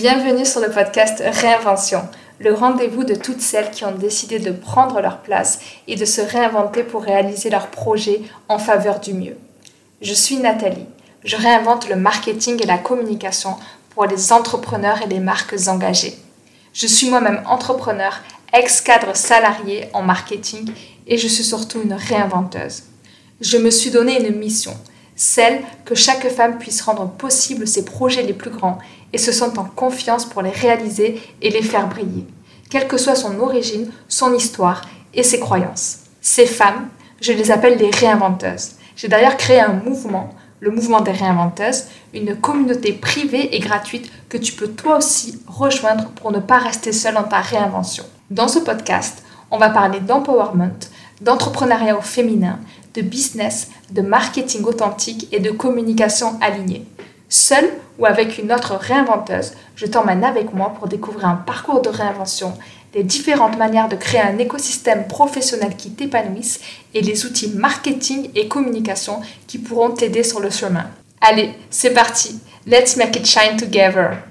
Bienvenue sur le podcast Réinvention, le rendez-vous de toutes celles qui ont décidé de prendre leur place et de se réinventer pour réaliser leurs projets en faveur du mieux. Je suis Nathalie. Je réinvente le marketing et la communication pour les entrepreneurs et les marques engagées. Je suis moi-même entrepreneur, ex-cadre salarié en marketing et je suis surtout une réinventeuse. Je me suis donné une mission, celle que chaque femme puisse rendre possible ses projets les plus grands et se sentent en confiance pour les réaliser et les faire briller, quelle que soit son origine, son histoire et ses croyances. Ces femmes, je les appelle les réinventeuses. J'ai d'ailleurs créé un mouvement, le mouvement des réinventeuses, une communauté privée et gratuite que tu peux toi aussi rejoindre pour ne pas rester seule dans ta réinvention. Dans ce podcast, on va parler d'empowerment, d'entrepreneuriat féminin, de business, de marketing authentique et de communication alignée. Seule ou avec une autre réinventeuse, je t'emmène avec moi pour découvrir un parcours de réinvention, les différentes manières de créer un écosystème professionnel qui t'épanouisse et les outils marketing et communication qui pourront t'aider sur le chemin. Allez, c'est parti. Let's make it shine together.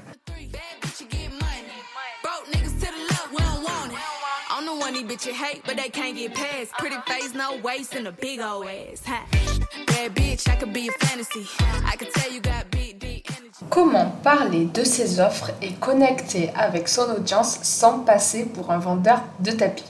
Comment parler de ses offres et connecter avec son audience sans passer pour un vendeur de tapis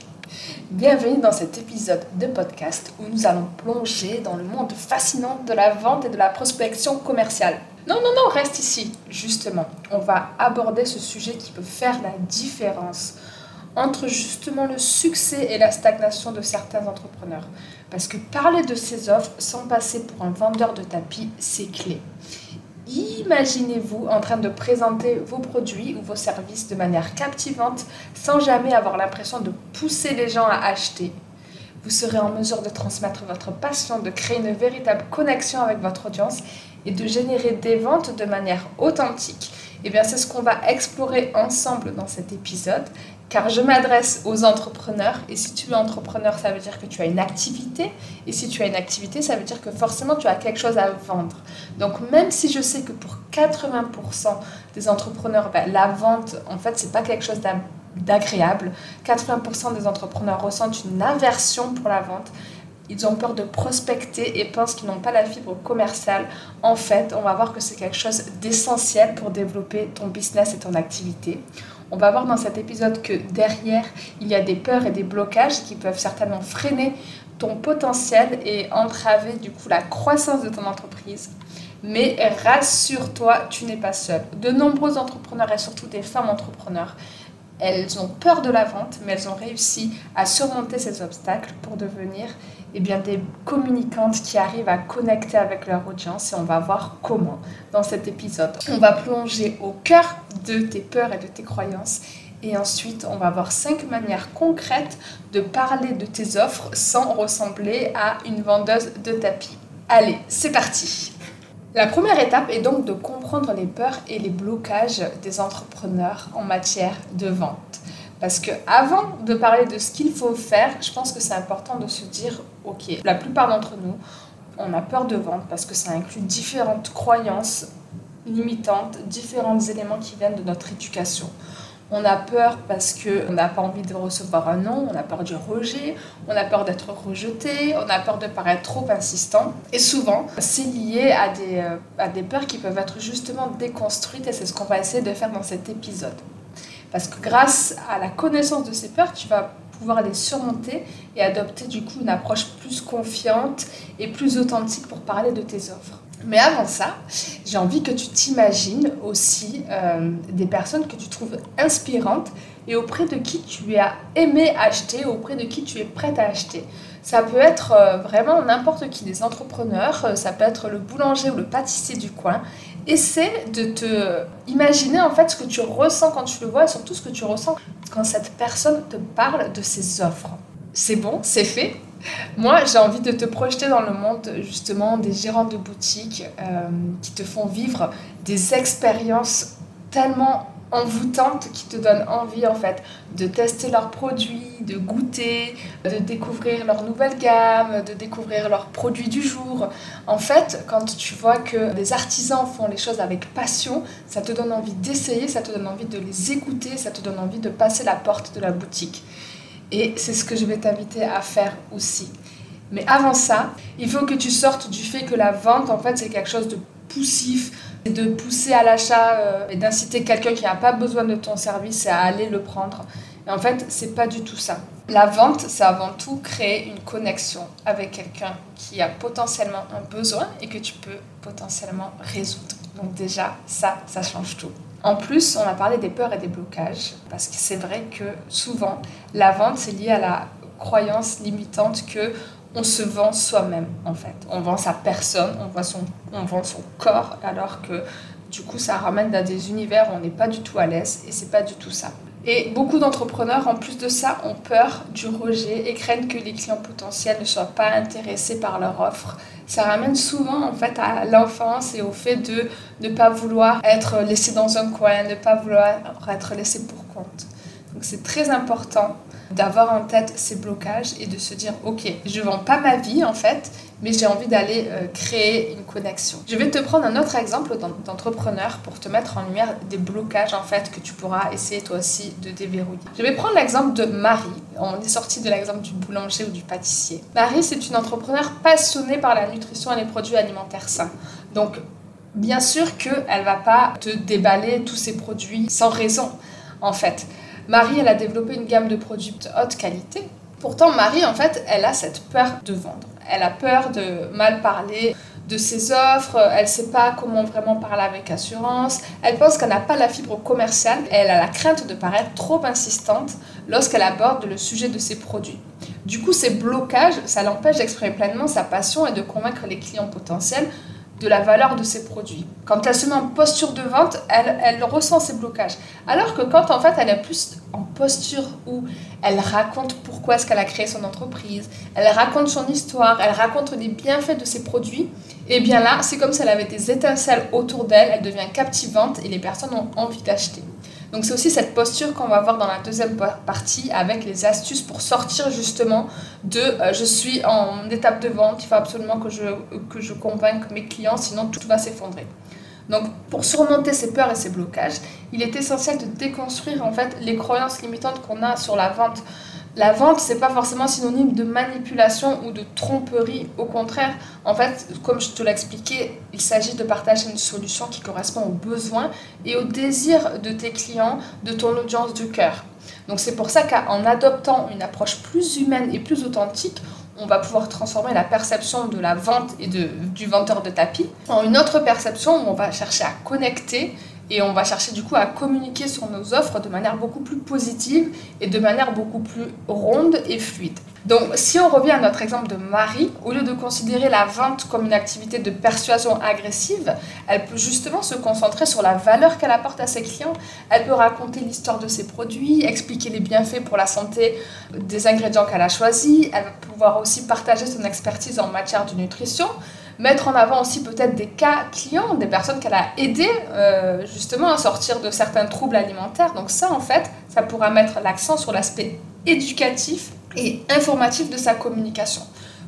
Bienvenue dans cet épisode de podcast où nous allons plonger dans le monde fascinant de la vente et de la prospection commerciale. Non, non, non, reste ici. Justement, on va aborder ce sujet qui peut faire la différence entre justement le succès et la stagnation de certains entrepreneurs. Parce que parler de ses offres sans passer pour un vendeur de tapis, c'est clé. Imaginez-vous en train de présenter vos produits ou vos services de manière captivante sans jamais avoir l'impression de pousser les gens à acheter. Vous serez en mesure de transmettre votre passion, de créer une véritable connexion avec votre audience et de générer des ventes de manière authentique. Eh bien, c'est ce qu'on va explorer ensemble dans cet épisode car je m'adresse aux entrepreneurs et si tu es entrepreneur, ça veut dire que tu as une activité et si tu as une activité, ça veut dire que forcément tu as quelque chose à vendre. Donc même si je sais que pour 80% des entrepreneurs, ben, la vente, en fait, c'est pas quelque chose d'agréable. 80% des entrepreneurs ressentent une aversion pour la vente. Ils ont peur de prospecter et pensent qu'ils n'ont pas la fibre commerciale. En fait, on va voir que c'est quelque chose d'essentiel pour développer ton business et ton activité. On va voir dans cet épisode que derrière, il y a des peurs et des blocages qui peuvent certainement freiner ton potentiel et entraver du coup la croissance de ton entreprise. Mais rassure-toi, tu n'es pas seul. De nombreux entrepreneurs et surtout des femmes entrepreneurs, elles ont peur de la vente, mais elles ont réussi à surmonter ces obstacles pour devenir eh des communicantes qui arrivent à connecter avec leur audience et on va voir comment dans cet épisode. On va plonger au cœur de tes peurs et de tes croyances et ensuite on va voir cinq manières concrètes de parler de tes offres sans ressembler à une vendeuse de tapis. Allez, c'est parti la première étape est donc de comprendre les peurs et les blocages des entrepreneurs en matière de vente. Parce que avant de parler de ce qu'il faut faire, je pense que c'est important de se dire, ok, la plupart d'entre nous, on a peur de vendre parce que ça inclut différentes croyances limitantes, différents éléments qui viennent de notre éducation. On a peur parce qu'on n'a pas envie de recevoir un non, on a peur du rejet, on a peur d'être rejeté, on a peur de paraître trop insistant. Et souvent, c'est lié à des, euh, à des peurs qui peuvent être justement déconstruites et c'est ce qu'on va essayer de faire dans cet épisode. Parce que grâce à la connaissance de ces peurs, tu vas pouvoir les surmonter et adopter du coup une approche plus confiante et plus authentique pour parler de tes offres. Mais avant ça, j'ai envie que tu t'imagines aussi euh, des personnes que tu trouves inspirantes et auprès de qui tu as aimé acheter, auprès de qui tu es prête à acheter. Ça peut être euh, vraiment n'importe qui, des entrepreneurs, euh, ça peut être le boulanger ou le pâtissier du coin. Essaie de te imaginer en fait ce que tu ressens quand tu le vois et surtout ce que tu ressens quand cette personne te parle de ses offres. C'est bon, c'est fait? Moi, j'ai envie de te projeter dans le monde justement des gérants de boutiques euh, qui te font vivre des expériences tellement envoûtantes qui te donnent envie en fait de tester leurs produits, de goûter, de découvrir leur nouvelle gamme, de découvrir leurs produits du jour. En fait, quand tu vois que des artisans font les choses avec passion, ça te donne envie d'essayer, ça te donne envie de les écouter, ça te donne envie de passer la porte de la boutique. Et c'est ce que je vais t'inviter à faire aussi. Mais avant ça, il faut que tu sortes du fait que la vente, en fait, c'est quelque chose de poussif, de pousser à l'achat euh, et d'inciter quelqu'un qui n'a pas besoin de ton service à aller le prendre. Et en fait, c'est pas du tout ça. La vente, c'est avant tout créer une connexion avec quelqu'un qui a potentiellement un besoin et que tu peux potentiellement résoudre. Donc déjà, ça, ça change tout. En plus, on a parlé des peurs et des blocages, parce que c'est vrai que souvent, la vente, c'est lié à la croyance limitante que on se vend soi-même en fait. On vend sa personne, on vend son, on vend son corps, alors que du coup ça ramène dans des univers où on n'est pas du tout à l'aise et c'est pas du tout ça. Et beaucoup d'entrepreneurs, en plus de ça, ont peur du rejet et craignent que les clients potentiels ne soient pas intéressés par leur offre. Ça ramène souvent en fait à l'enfance et au fait de ne pas vouloir être laissé dans un coin, ne pas vouloir être laissé pour compte. Donc c'est très important d'avoir en tête ces blocages et de se dire ok je vends pas ma vie en fait mais j'ai envie d'aller euh, créer une connexion. Je vais te prendre un autre exemple d'entrepreneur pour te mettre en lumière des blocages en fait que tu pourras essayer toi aussi de déverrouiller. Je vais prendre l'exemple de Marie. On est sorti de l'exemple du boulanger ou du pâtissier. Marie c'est une entrepreneure passionnée par la nutrition et les produits alimentaires sains. Donc bien sûr qu'elle va pas te déballer tous ces produits sans raison en fait Marie, elle a développé une gamme de produits de haute qualité. Pourtant, Marie, en fait, elle a cette peur de vendre. Elle a peur de mal parler de ses offres, elle ne sait pas comment vraiment parler avec assurance, elle pense qu'elle n'a pas la fibre commerciale et elle a la crainte de paraître trop insistante lorsqu'elle aborde le sujet de ses produits. Du coup, ces blocages, ça l'empêche d'exprimer pleinement sa passion et de convaincre les clients potentiels de la valeur de ses produits. Quand elle se met en posture de vente, elle, ressent ces blocages. Alors que quand en fait elle est plus en posture où elle raconte pourquoi est-ce qu'elle a créé son entreprise, elle raconte son histoire, elle raconte les bienfaits de ses produits, et eh bien là, c'est comme si elle avait des étincelles autour d'elle, elle devient captivante et les personnes ont envie d'acheter. Donc c'est aussi cette posture qu'on va voir dans la deuxième partie avec les astuces pour sortir justement de euh, je suis en étape de vente, il faut absolument que je, que je convainque mes clients, sinon tout va s'effondrer. Donc pour surmonter ces peurs et ces blocages, il est essentiel de déconstruire en fait les croyances limitantes qu'on a sur la vente. La vente, c'est pas forcément synonyme de manipulation ou de tromperie. Au contraire, en fait, comme je te l'ai expliqué, il s'agit de partager une solution qui correspond aux besoins et aux désirs de tes clients, de ton audience du cœur. Donc c'est pour ça qu'en adoptant une approche plus humaine et plus authentique, on va pouvoir transformer la perception de la vente et de, du vendeur de tapis en une autre perception où on va chercher à connecter et on va chercher du coup à communiquer sur nos offres de manière beaucoup plus positive et de manière beaucoup plus ronde et fluide. Donc si on revient à notre exemple de Marie, au lieu de considérer la vente comme une activité de persuasion agressive, elle peut justement se concentrer sur la valeur qu'elle apporte à ses clients. Elle peut raconter l'histoire de ses produits, expliquer les bienfaits pour la santé des ingrédients qu'elle a choisis. Elle va pouvoir aussi partager son expertise en matière de nutrition mettre en avant aussi peut-être des cas clients, des personnes qu'elle a aidées euh, justement à sortir de certains troubles alimentaires. Donc ça, en fait, ça pourra mettre l'accent sur l'aspect éducatif et informatif de sa communication.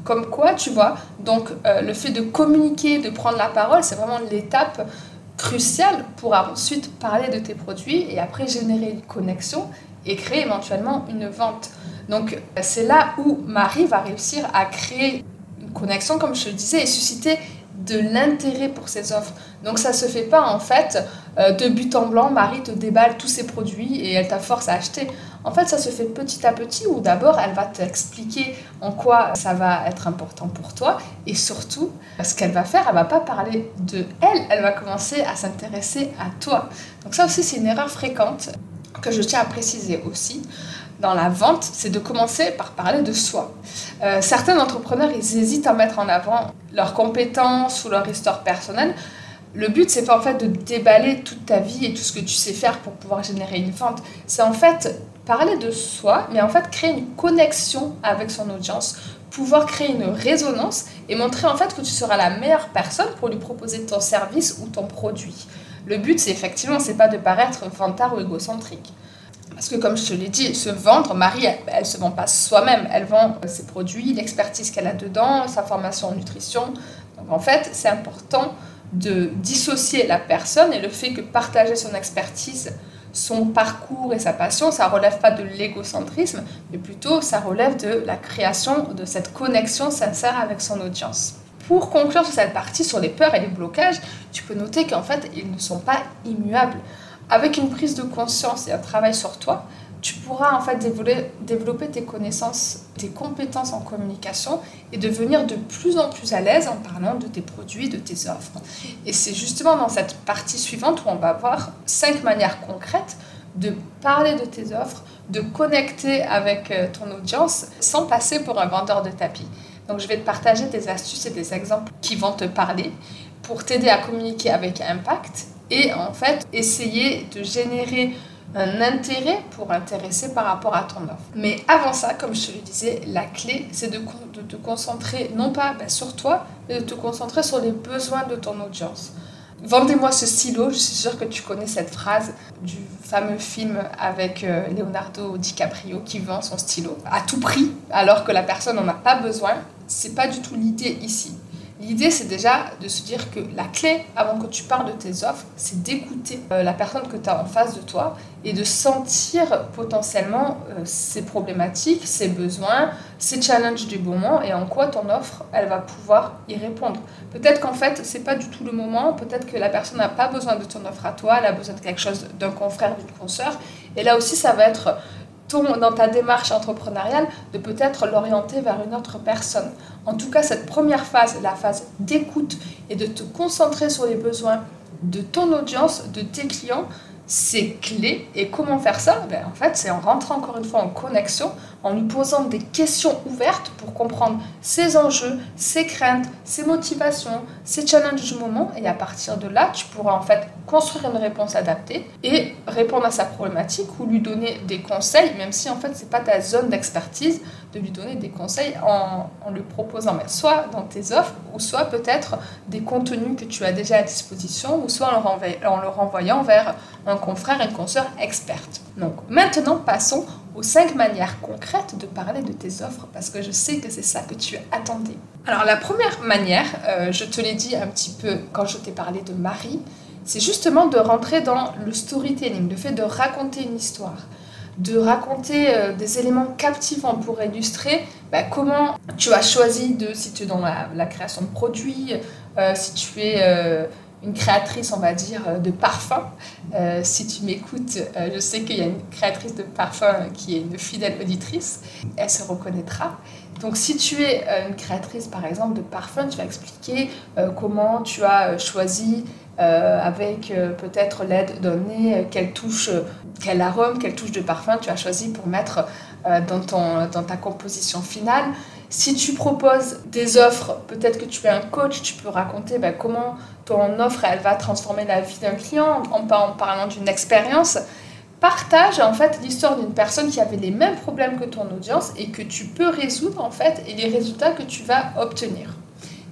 Comme quoi, tu vois, donc euh, le fait de communiquer, de prendre la parole, c'est vraiment l'étape cruciale pour ensuite parler de tes produits et après générer une connexion et créer éventuellement une vente. Donc c'est là où Marie va réussir à créer connexion, comme je le disais, et susciter de l'intérêt pour ses offres. Donc ça se fait pas en fait euh, de but en blanc, Marie te déballe tous ses produits et elle t'a force à acheter. En fait, ça se fait petit à petit où d'abord elle va t'expliquer en quoi ça va être important pour toi et surtout ce qu'elle va faire, elle va pas parler de elle, elle va commencer à s'intéresser à toi. Donc ça aussi c'est une erreur fréquente que je tiens à préciser aussi dans la vente, c'est de commencer par parler de soi. Euh, certains entrepreneurs, ils hésitent à mettre en avant leurs compétences ou leur histoire personnelle. Le but, c'est pas en fait de déballer toute ta vie et tout ce que tu sais faire pour pouvoir générer une vente. C'est en fait parler de soi, mais en fait créer une connexion avec son audience, pouvoir créer une résonance et montrer en fait que tu seras la meilleure personne pour lui proposer ton service ou ton produit. Le but, c'est effectivement, c'est pas de paraître vantard ou égocentrique. Parce que comme je te l'ai dit, se vendre, Marie, elle, ne se vend pas soi-même, elle vend ses produits, l'expertise qu'elle a dedans, sa formation en nutrition. Donc en fait, c'est important de dissocier la personne et le fait que partager son expertise, son parcours et sa passion, ça relève pas de l'égocentrisme, mais plutôt ça relève de la création de cette connexion sincère avec son audience. Pour conclure sur cette partie sur les peurs et les blocages, tu peux noter qu'en fait, ils ne sont pas immuables. Avec une prise de conscience et un travail sur toi, tu pourras en fait développer, tes connaissances, tes compétences en communication et devenir de plus en plus à l'aise en parlant de tes produits, de tes offres. Et c'est justement dans cette partie suivante où on va voir cinq manières concrètes de parler de tes offres, de connecter avec euh, ton audience sans passer pour un vendeur de tapis. Donc je vais te partager des astuces et des exemples qui vont te parler pour t'aider à communiquer avec impact et en fait essayer de générer un intérêt pour intéresser par rapport à ton offre. Mais avant ça, comme je te le disais, la clé, c'est de, te concentrer non pas ben, sur toi, mais de te concentrer sur les besoins de ton audience. Vendez-moi ce stylo, je suis sûre que tu connais cette phrase du fameux film avec euh, Leonardo DiCaprio qui vend son stylo à tout prix alors que la personne n'en a pas besoin. C'est pas du tout l'idée ici. L'idée, c'est déjà de se dire que la clé, avant que tu parles de tes offres, c'est d'écouter euh, la personne que tu as en face de toi et de sentir potentiellement euh, ses problématiques, ses besoins, ses challenges du moment et en quoi ton offre, elle va pouvoir y répondre. Peut-être qu'en fait, c'est pas du tout le moment, peut-être que la personne n'a pas besoin de ton offre à toi, elle a besoin de quelque chose d'un confrère, d'une consoeur. Et là aussi, ça va être dans ta démarche entrepreneuriale, de peut-être l'orienter vers une autre personne? En tout cas, cette première phase, la phase d'écoute et de te concentrer sur les besoins de ton audience, de tes clients, c'est clé. Et comment faire ça? Ben, En fait, c'est en rentrant encore une fois en connexion, en lui posant des questions ouvertes pour comprendre ses enjeux, ses craintes, ses motivations, ses challenges du moment. Et à partir de là, tu pourras en fait construire une réponse adaptée et répondre à sa problématique ou lui donner des conseils, même si en fait, c'est pas ta zone d'expertise, de lui donner des conseils en, en lui proposant ben, soit dans tes offres ou soit peut-être des contenus que tu as déjà à disposition ou soit en le, en le renvoyant vers un confrère, une consoeur experte. Donc maintenant, passons aux cinq manières concrètes de parler de tes offres parce que je sais que c'est ça que tu attendais. Alors la première manière, euh, je te l'ai dit un petit peu quand je t'ai parlé de Marie, c'est justement de rentrer dans le storytelling, le fait de raconter une histoire de raconter euh, des éléments captivants pour illustrer bah, comment tu as choisi de, si tu es dans la, création de produits, euh, si tu es une créatrice, on va dire, euh, de parfum. Euh, si tu m'écoutes, euh, je sais qu'il y a une créatrice de parfum qui est une fidèle auditrice. Elle se reconnaîtra. Donc, si tu es une créatrice, par exemple, de parfum, tu vas expliquer comment tu as choisi, avec peut-être l'aide d'un nez, quelle touche, quel arôme, quelle touche de parfum tu as choisi pour mettre dans, ton, dans ta composition finale. Si tu proposes des offres, peut-être que tu es un coach, tu peux raconter ben, comment ton offre elle va transformer la vie d'un client en, en parlant d'une expérience. Partage en fait l'histoire d'une personne qui avait les mêmes problèmes que ton audience et que tu peux résoudre en fait et les résultats que tu vas obtenir.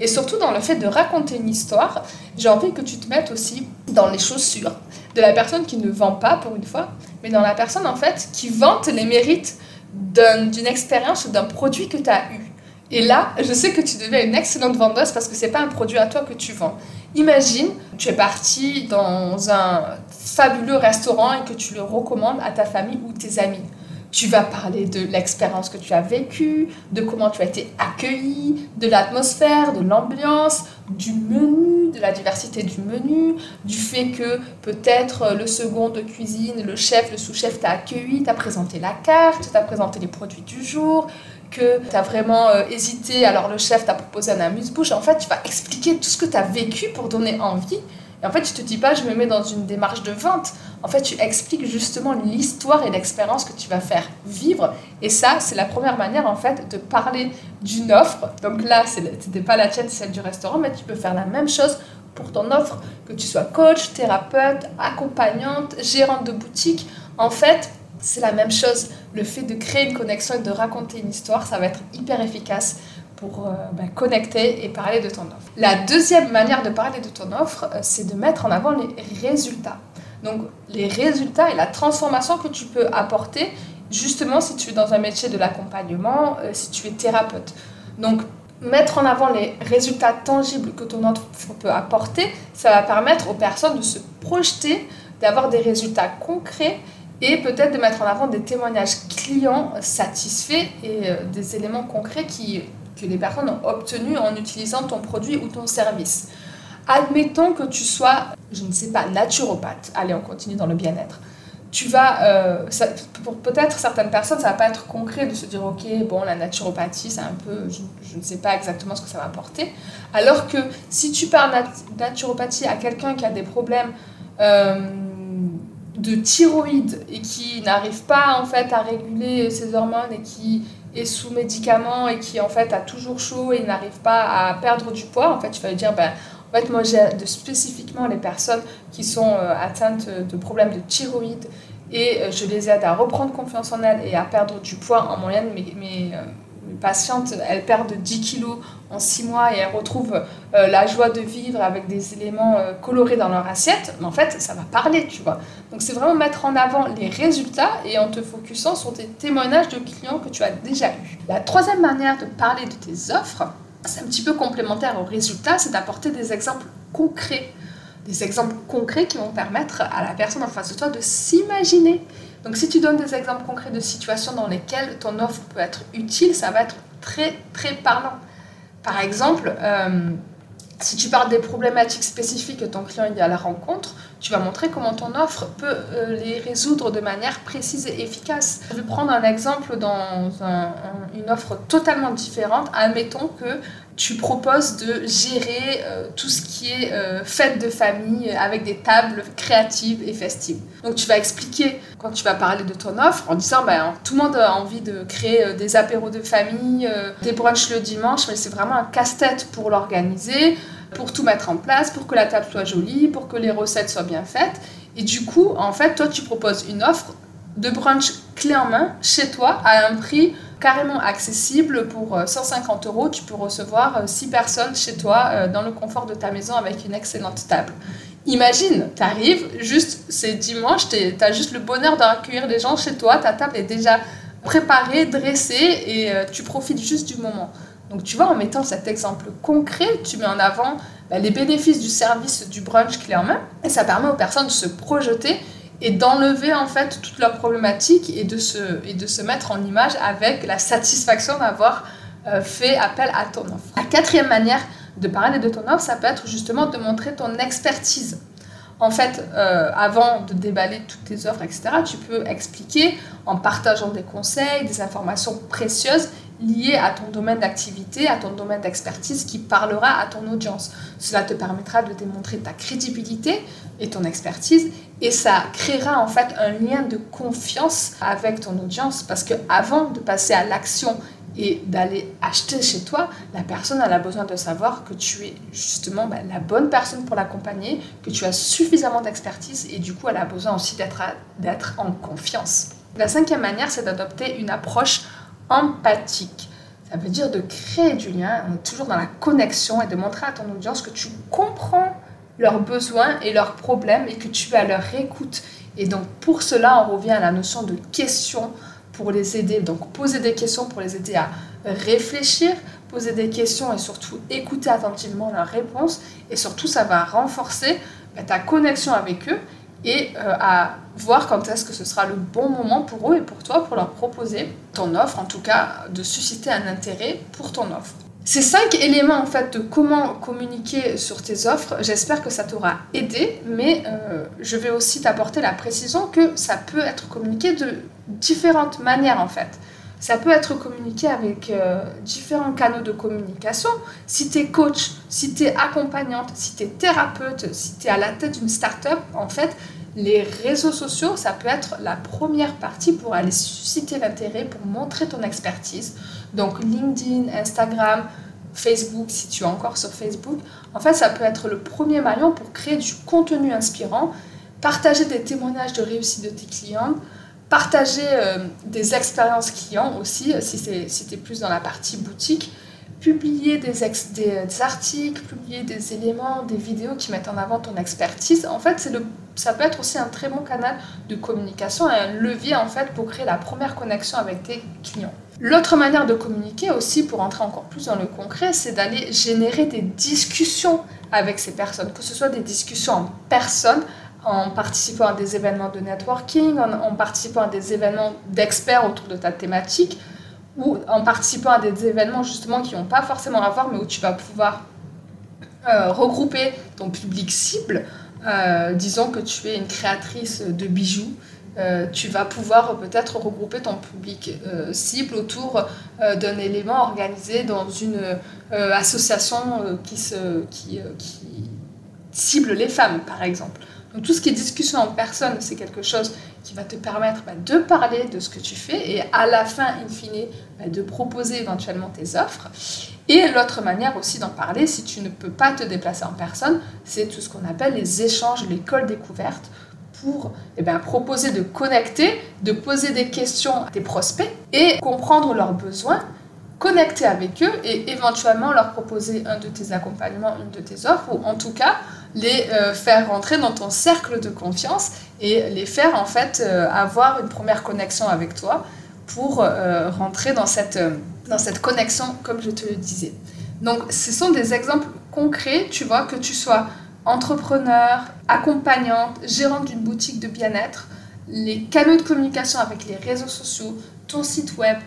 Et surtout dans le fait de raconter une histoire, j'ai envie que tu te mettes aussi dans les chaussures de la personne qui ne vend pas pour une fois, mais dans la personne en fait qui vante les mérites d'une expérience ou d'un produit que tu as eu. Et là, je sais que tu deviens une excellente vendeuse parce que c'est pas un produit à toi que tu vends. Imagine, tu es parti dans un fabuleux restaurant et que tu le recommandes à ta famille ou tes amis. Tu vas parler de l'expérience que tu as vécue, de comment tu as été accueilli, de l'atmosphère, de l'ambiance, du menu, de la diversité du menu, du fait que peut-être le second de cuisine, le chef, le sous-chef t'a accueilli, t'a présenté la carte, t'a présenté les produits du jour, que tu as vraiment euh, hésité, alors le chef t'a proposé un amuse-bouche. En fait, tu vas expliquer tout ce que tu as vécu pour donner envie. Et en fait, tu te dis pas, je me mets dans une démarche de vente. En fait, tu expliques justement l'histoire et l'expérience que tu vas faire vivre. Et ça, c'est la première manière, en fait, de parler d'une offre. Donc là, ce n'était pas la tienne, c'est celle du restaurant, mais tu peux faire la même chose pour ton offre, que tu sois coach, thérapeute, accompagnante, gérante de boutique. En fait, c'est la même chose. Le fait de créer une connexion et de raconter une histoire, ça va être hyper efficace pour euh, ben, connecter et parler de ton offre. La deuxième manière de parler de ton offre, euh, c'est de mettre en avant les résultats. Donc les résultats et la transformation que tu peux apporter, justement si tu es dans un métier de l'accompagnement, euh, si tu es thérapeute. Donc mettre en avant les résultats tangibles que ton offre peut apporter, ça va permettre aux personnes de se projeter, d'avoir des résultats concrets et peut-être de mettre en avant des témoignages clients satisfaits et euh, des éléments concrets qui, que les personnes ont obtenus en utilisant ton produit ou ton service. Admettons que tu sois, je ne sais pas, naturopathe. Allez, on continue dans le bien-être. Tu vas, euh, pour peut-être certaines personnes, ça va pas être concret de se dire, ok, bon, la naturopathie, c'est un peu, je, ne sais pas exactement ce que ça va apporter. Alors que si tu parles naturopathie à quelqu'un qui a des problèmes euh, de thyroïde et qui n'arrive pas en fait à réguler ses hormones et qui est sous médicaments et qui en fait a toujours chaud et n'arrive pas à perdre du poids, en fait, vas lui dire, ben, en fait, moi, j'ai spécifiquement les personnes qui sont euh, atteintes de problèmes de thyroïde et euh, je les aide à reprendre confiance en elles et à perdre du poids. En moyenne, mes, mes, euh, patientes, elles perdent 10 kilos en 6 mois et elles retrouvent la joie de vivre avec des éléments colorés dans leur assiette. Mais en fait, ça va parler, tu vois. Donc, c'est vraiment mettre en avant les résultats et en te focusant sur tes témoignages de clients que tu as déjà eus. La troisième manière de parler de tes offres, c'est un petit peu complémentaire au résultat, c'est d'apporter des exemples concrets. Des exemples concrets qui vont permettre à la personne en face de toi de s'imaginer. Donc si tu donnes des exemples concrets de situations dans lesquelles ton offre peut être utile, ça va être très très parlant. Par exemple, euh, si tu parles des problématiques spécifiques que ton client est à la rencontre, tu vas montrer comment ton offre peut euh, les résoudre de manière précise et efficace. Je vais prendre un exemple dans une offre totalement différente. Admettons que tu proposes de gérer euh, tout ce qui est euh, fête de famille avec des tables créatives et festives. Donc tu vas expliquer quand tu vas parler de ton offre en disant ben, tout le monde a envie de créer des apéros de famille, des brunchs le dimanche, mais c'est vraiment un casse-tête pour l'organiser pour tout mettre en place, pour que la table soit jolie, pour que les recettes soient bien faites. Et du coup, en fait, toi, tu proposes une offre de brunch clé en main chez toi à un prix carrément accessible pour 150 euh, euros. Tu peux recevoir 6 euh, personnes chez toi euh, dans le confort de ta maison avec une excellente table. Imagine, tu arrives, juste c'est dimanche, tu as juste le bonheur d'accueillir les gens chez toi, ta table est déjà préparée, dressée et tu profites juste du moment. Donc tu vois, en mettant cet exemple concret, tu mets en avant bah, les bénéfices du service du brunch main et ça permet aux personnes de se projeter et d'enlever en fait et de se, et de se mettre en image avec la satisfaction d'avoir euh, fait appel à ton offre. La quatrième manière de parler de ton offre, ça peut être justement de montrer ton expertise. En fait, euh, avant de déballer toutes tes offres, etc., tu peux expliquer en partageant des conseils, des informations précieuses lié à ton domaine d'activité, à ton domaine d'expertise qui parlera à ton audience. Cela te permettra de démontrer ta crédibilité et ton expertise et ça créera en fait un lien de confiance avec ton audience parce que avant de passer à l'action et d'aller acheter chez toi, la personne a besoin de savoir que tu es justement bah, la bonne personne pour l'accompagner, que tu as suffisamment d'expertise et du coup elle a besoin aussi d'être en confiance. La cinquième manière, c'est d'adopter une approche empathique. Ça veut dire de créer du lien, on est toujours dans la connexion et de montrer à ton audience que tu comprends leurs besoins et leurs problèmes et que tu es à leur écoute. Et donc pour cela, on revient à la notion de questions pour les aider. Donc poser des questions pour les aider à réfléchir, poser des questions et surtout écouter attentivement leurs réponses. Et surtout, ça va renforcer bah, ta connexion avec eux et euh, à voir quand est-ce que ce sera le bon moment pour eux et pour toi pour leur proposer ton offre, en tout cas de susciter un intérêt pour ton offre. Ces cinq éléments en fait de comment communiquer sur tes offres, j'espère que ça t'aura aidé, mais euh, je vais aussi t'apporter la précision que ça peut être communiqué de différentes manières en fait. Ça peut être communiqué avec euh, différents canaux de communication. Si tu es coach, si tu es accompagnante, si tu es thérapeute, si tu es à la tête d'une start-up, en fait, les réseaux sociaux, ça peut être la première partie pour aller susciter l'intérêt, pour montrer ton expertise. Donc LinkedIn, Instagram, Facebook, si tu es encore sur Facebook, en fait, ça peut être le premier maillon pour créer du contenu inspirant, partager des témoignages de réussite de tes clients, partager euh, des expériences clients aussi, si, si tu es plus dans la partie boutique, publier des, des, articles, publier des éléments, des vidéos qui mettent en avant ton expertise, en fait, le, ça peut être aussi un très bon canal de communication un levier en fait pour créer la première connexion avec tes clients. L'autre manière de communiquer aussi, pour entrer encore plus dans le concret, c'est d'aller générer des discussions avec ces personnes, que ce soit des discussions en personne, en participant à des événements de networking, en participant à des événements d'experts autour de ta thématique, ou en participant à des événements justement qui n'ont pas forcément à voir, mais où tu vas pouvoir euh, regrouper ton public cible. Euh, disons que tu es une créatrice de bijoux, euh, tu vas pouvoir peut-être regrouper ton public cible autour d'un élément organisé dans une association qui, cible les femmes, par exemple. Donc tout ce qui est discussion en personne, c'est quelque chose qui va te permettre bah, de parler de ce que tu fais et à la fin, in fine, bah, de proposer éventuellement tes offres. Et l'autre manière aussi d'en parler, si tu ne peux pas te déplacer en personne, c'est tout ce qu'on appelle les échanges, l'école découverte pour eh bien, proposer de connecter, de poser des questions à tes prospects et comprendre leurs besoins connecter avec eux et éventuellement leur proposer un de tes accompagnements, une de tes offres, ou en tout cas les euh, faire rentrer dans ton cercle de confiance et les faire en fait euh, avoir une première connexion avec toi pour euh, rentrer dans cette, dans cette connexion comme je te le disais. Donc ce sont des exemples concrets, tu vois, que tu sois entrepreneur, accompagnante, gérante d'une boutique de bien-être, les canaux de communication avec les réseaux sociaux, ton site web,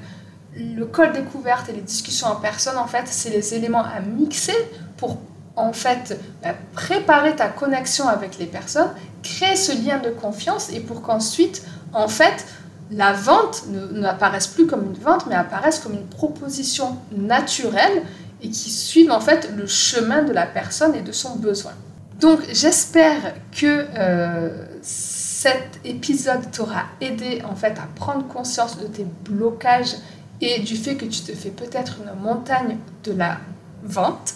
le code découverte et les discussions en personne, en fait, c'est les éléments à mixer pour en fait bah, préparer ta connexion avec les personnes, créer ce lien de confiance et pour qu'ensuite, en fait, la vente n'apparaisse plus comme une vente, mais apparaisse comme une proposition naturelle et qui suive en fait le chemin de la personne et de son besoin. Donc j'espère que euh, cet épisode t'aura aidé en fait à prendre conscience de tes blocages et du fait que tu te fais peut-être une montagne de la vente.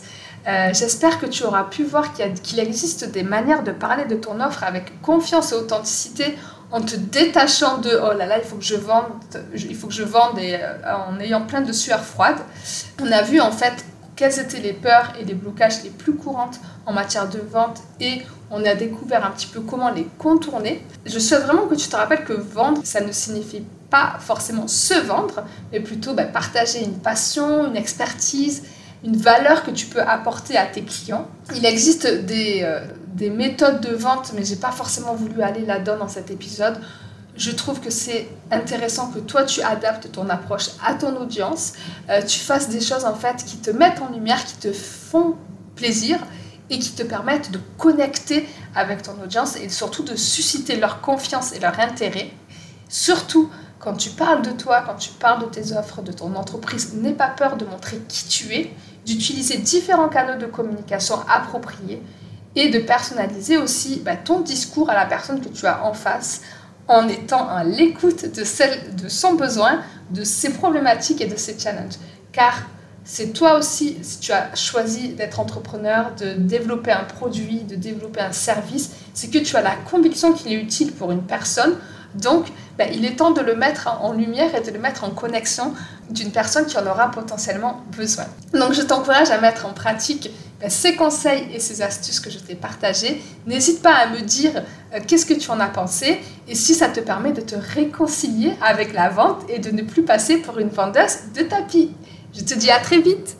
Euh, j'espère que tu auras pu voir qu'il existe des manières de parler de ton offre avec confiance et authenticité en te détachant de oh là là, il faut que je vende, il faut que je vende et euh, en ayant plein de sueur froide. On a vu en fait quelles étaient les peurs et les blocages les plus courantes en matière de vente et on a découvert un petit peu comment les contourner. Je souhaite vraiment que tu te rappelles que vendre, ça ne signifie pas forcément se vendre, mais plutôt bah, partager une passion, une expertise, une valeur que tu peux apporter à tes clients. Il existe des, euh, des méthodes de vente, mais j'ai pas forcément voulu aller là-dedans dans cet épisode. Je trouve que c'est intéressant que toi tu adaptes ton approche à ton audience, euh, tu fasses des choses en fait qui te mettent en lumière, qui te font plaisir et qui te permettent de connecter avec ton audience et surtout de susciter leur confiance et leur intérêt. Surtout quand tu parles de toi, quand tu parles de tes offres, de ton entreprise, n'aie pas peur de montrer qui tu es, d'utiliser différents canaux de communication appropriés et de personnaliser aussi bah, ton discours à la personne que tu as en face en étant à l'écoute de, celle, de son besoin, de ses problématiques et de ses challenges. Car c'est toi aussi, si tu as choisi d'être entrepreneur, de développer un produit, de développer un service, c'est que tu as la conviction qu'il est utile pour une personne. Donc, ben, il est temps de le mettre en lumière et de le mettre en connexion d'une personne qui en aura potentiellement besoin. Donc, je t'encourage à mettre en pratique ben, ces conseils et ces astuces que je t'ai partagés. N'hésite pas à me dire euh, qu'est-ce que tu en as pensé et si ça te permet de te réconcilier avec la vente et de ne plus passer pour une vendeuse de tapis. Je te dis à très vite.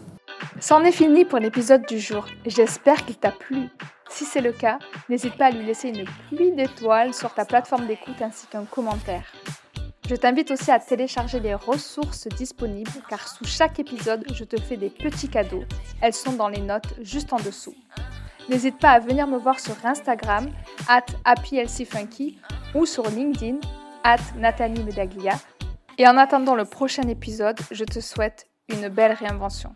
C'en est fini pour l'épisode du jour. J'espère qu'il t'a plu. Si c'est le cas, n'hésite pas à lui laisser une pluie d'étoiles sur ta plateforme d'écoute ainsi qu'un commentaire. Je t'invite aussi à télécharger les ressources disponibles car sous chaque épisode, je te fais des petits cadeaux. Elles sont dans les notes juste en dessous. N'hésite pas à venir me voir sur Instagram, at happyLCFunky ou sur LinkedIn, at Nathalie Medaglia. Et en attendant le prochain épisode, je te souhaite une belle réinvention.